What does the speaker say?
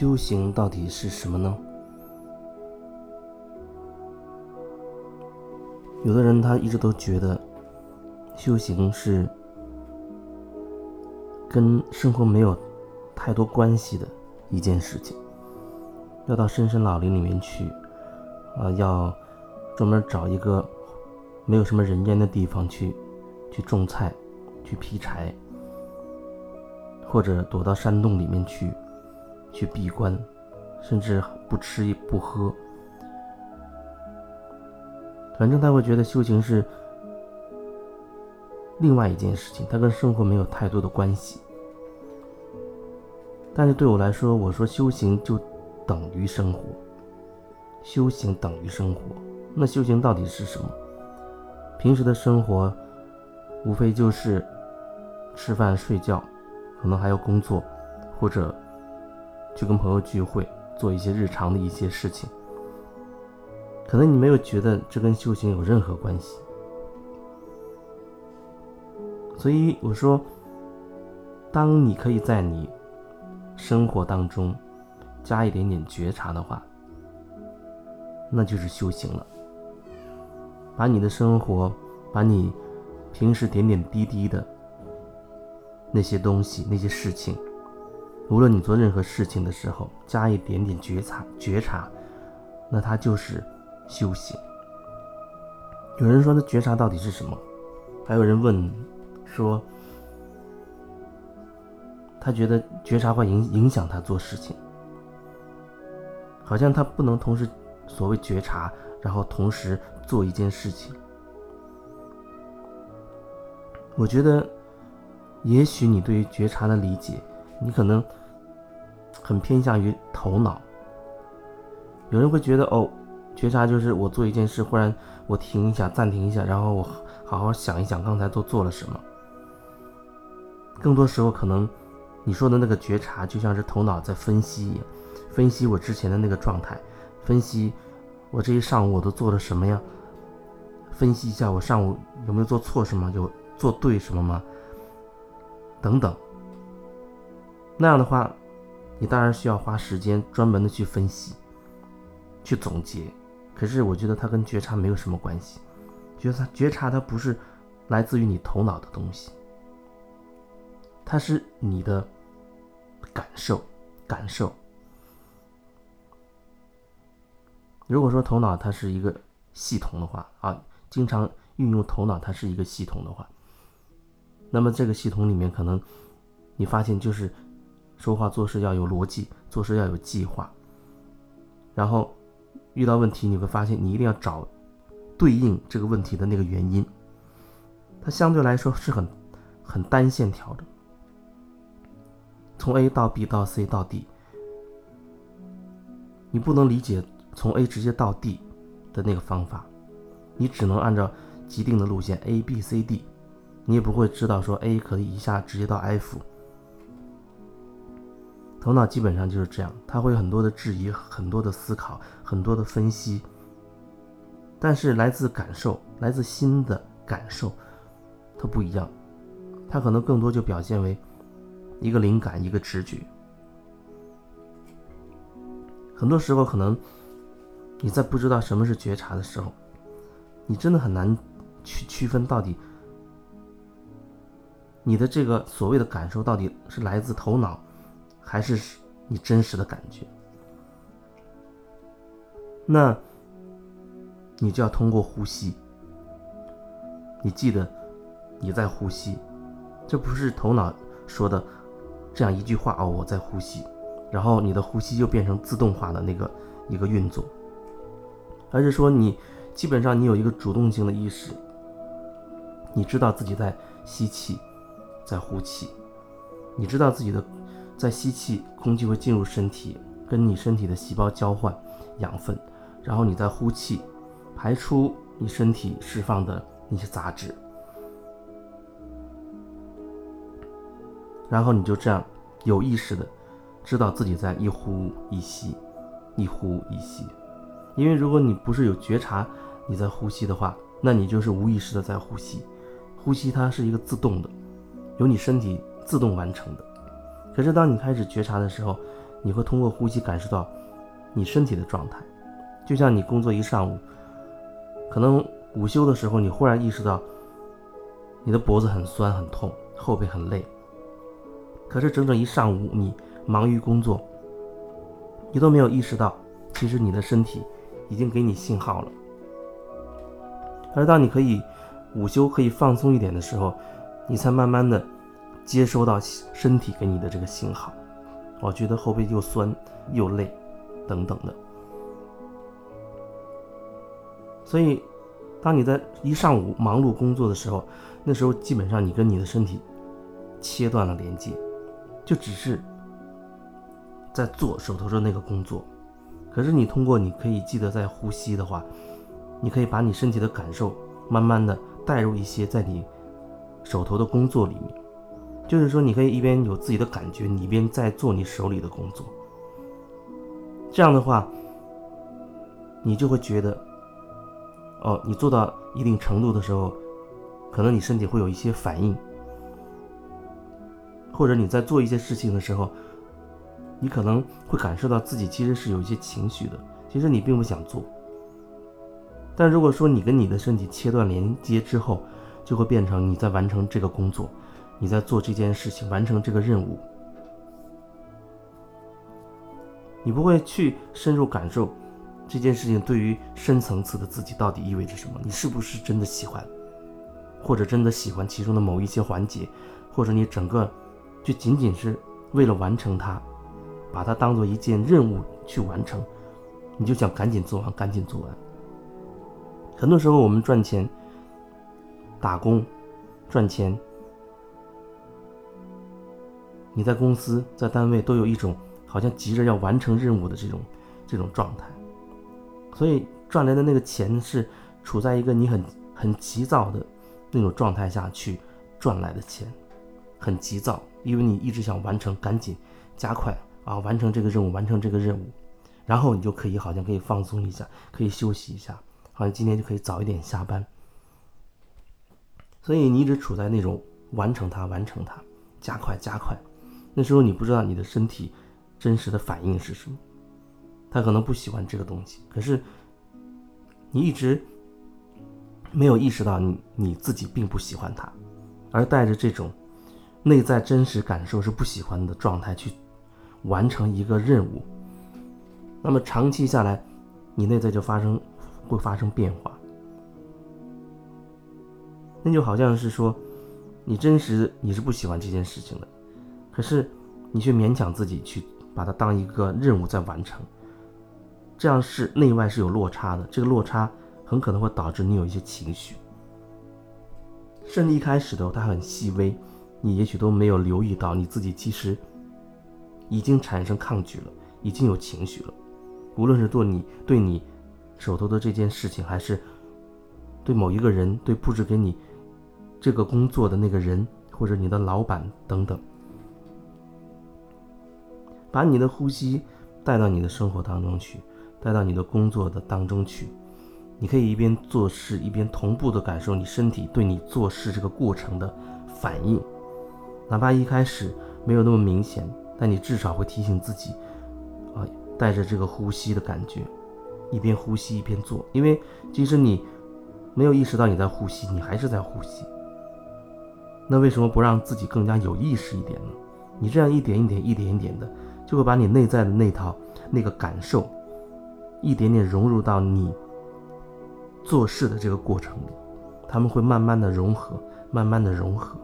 修行到底是什么呢？有的人他一直都觉得，修行是跟生活没有太多关系的一件事情，要到深山老林里面去，啊，要专门找一个没有什么人烟的地方去，去种菜，去劈柴，或者躲到山洞里面去，去闭关，甚至不吃也不喝。反正他会觉得修行是另外一件事情，它跟生活没有太多的关系。但是对我来说，我说修行就等于生活，修行等于生活。那修行到底是什么？平时的生活无非就是吃饭、睡觉，可能还要工作，或者去跟朋友聚会，做一些日常的一些事情。可能你没有觉得这跟修行有任何关系，所以我说，当你可以在你生活当中加一点点觉察的话，那就是修行了。把你的生活，把你平时点点滴滴的那些东西、那些事情，无论你做任何事情的时候，加一点点觉察、觉察，那它就是。修行。有人说，那觉察到底是什么？还有人问说，他觉得觉察会影影响他做事情，好像他不能同时所谓觉察，然后同时做一件事情。我觉得，也许你对于觉察的理解，你可能很偏向于头脑。有人会觉得，哦。觉察就是我做一件事，忽然我停一下，暂停一下，然后我好好想一想刚才都做了什么。更多时候，可能你说的那个觉察，就像是头脑在分析一样，分析我之前的那个状态，分析我这一上午我都做了什么呀？分析一下我上午有没有做错什么，有做对什么吗？等等。那样的话，你当然需要花时间专门的去分析，去总结。可是我觉得它跟觉察没有什么关系，觉察觉察它不是来自于你头脑的东西，它是你的感受感受。如果说头脑它是一个系统的话啊，经常运用头脑它是一个系统的话，那么这个系统里面可能你发现就是说话做事要有逻辑，做事要有计划，然后。遇到问题，你会发现你一定要找对应这个问题的那个原因。它相对来说是很很单线条的，从 A 到 B 到 C 到 D，你不能理解从 A 直接到 D 的那个方法，你只能按照既定的路线 A B C D，你也不会知道说 A 可以一下直接到 F。头脑基本上就是这样，他会有很多的质疑，很多的思考，很多的分析。但是来自感受，来自心的感受，它不一样，它可能更多就表现为一个灵感，一个直觉。很多时候，可能你在不知道什么是觉察的时候，你真的很难去区分到底你的这个所谓的感受到底是来自头脑。还是你真实的感觉，那你就要通过呼吸。你记得你在呼吸，这不是头脑说的这样一句话哦，我在呼吸，然后你的呼吸就变成自动化的那个一个运作，而是说你基本上你有一个主动性的意识，你知道自己在吸气，在呼气，你知道自己的。在吸气，空气会进入身体，跟你身体的细胞交换养分，然后你再呼气，排出你身体释放的那些杂质，然后你就这样有意识的知道自己在一呼一吸，一呼一吸。因为如果你不是有觉察你在呼吸的话，那你就是无意识的在呼吸。呼吸它是一个自动的，由你身体自动完成的。可是，当你开始觉察的时候，你会通过呼吸感受到你身体的状态。就像你工作一上午，可能午休的时候，你忽然意识到你的脖子很酸很痛，后背很累。可是整整一上午你忙于工作，你都没有意识到，其实你的身体已经给你信号了。而当你可以午休可以放松一点的时候，你才慢慢的接收到身体给你的这个信号。我觉得后背又酸又累，等等的。所以，当你在一上午忙碌工作的时候，那时候基本上你跟你的身体切断了连接，就只是在做手头的那个工作。可是你通过你可以记得在呼吸的话，你可以把你身体的感受慢慢的带入一些在你手头的工作里面。就是说，你可以一边有自己的感觉，你一边在做你手里的工作。这样的话，你就会觉得，哦，你做到一定程度的时候，可能你身体会有一些反应，或者你在做一些事情的时候，你可能会感受到自己其实是有一些情绪的，其实你并不想做。但如果说你跟你的身体切断连接之后，就会变成你在完成这个工作。你在做这件事情，完成这个任务，你不会去深入感受这件事情对于深层次的自己到底意味着什么？你是不是真的喜欢，或者真的喜欢其中的某一些环节，或者你整个就仅仅是为了完成它，把它当做一件任务去完成，你就想赶紧做完，赶紧做完。很多时候我们赚钱、打工、赚钱。你在公司、在单位都有一种好像急着要完成任务的这种这种状态，所以赚来的那个钱是处在一个你很很急躁的那种状态下去赚来的钱，很急躁，因为你一直想完成，赶紧加快啊，完成这个任务，完成这个任务，然后你就可以好像可以放松一下，可以休息一下，好像今天就可以早一点下班。所以你一直处在那种完成它、完成它、加快、加快。那时候你不知道你的身体真实的反应是什么，他可能不喜欢这个东西，可是你一直没有意识到你你自己并不喜欢它，而带着这种内在真实感受是不喜欢的状态去完成一个任务，那么长期下来，你内在就发生会发生变化，那就好像是说你真实你是不喜欢这件事情的。可是，你却勉强自己去把它当一个任务在完成，这样是内外是有落差的。这个落差很可能会导致你有一些情绪，甚至一开始的时候它很细微，你也许都没有留意到你自己其实已经产生抗拒了，已经有情绪了。无论是做你对你手头的这件事情，还是对某一个人，对布置给你这个工作的那个人，或者你的老板等等。把你的呼吸带到你的生活当中去，带到你的工作的当中去。你可以一边做事，一边同步的感受你身体对你做事这个过程的反应。哪怕一开始没有那么明显，但你至少会提醒自己，啊，带着这个呼吸的感觉，一边呼吸一边做。因为即使你没有意识到你在呼吸，你还是在呼吸。那为什么不让自己更加有意识一点呢？你这样一点一点、一点一点的。就会把你内在的那套那个感受，一点点融入到你做事的这个过程里，他们会慢慢的融合，慢慢的融合。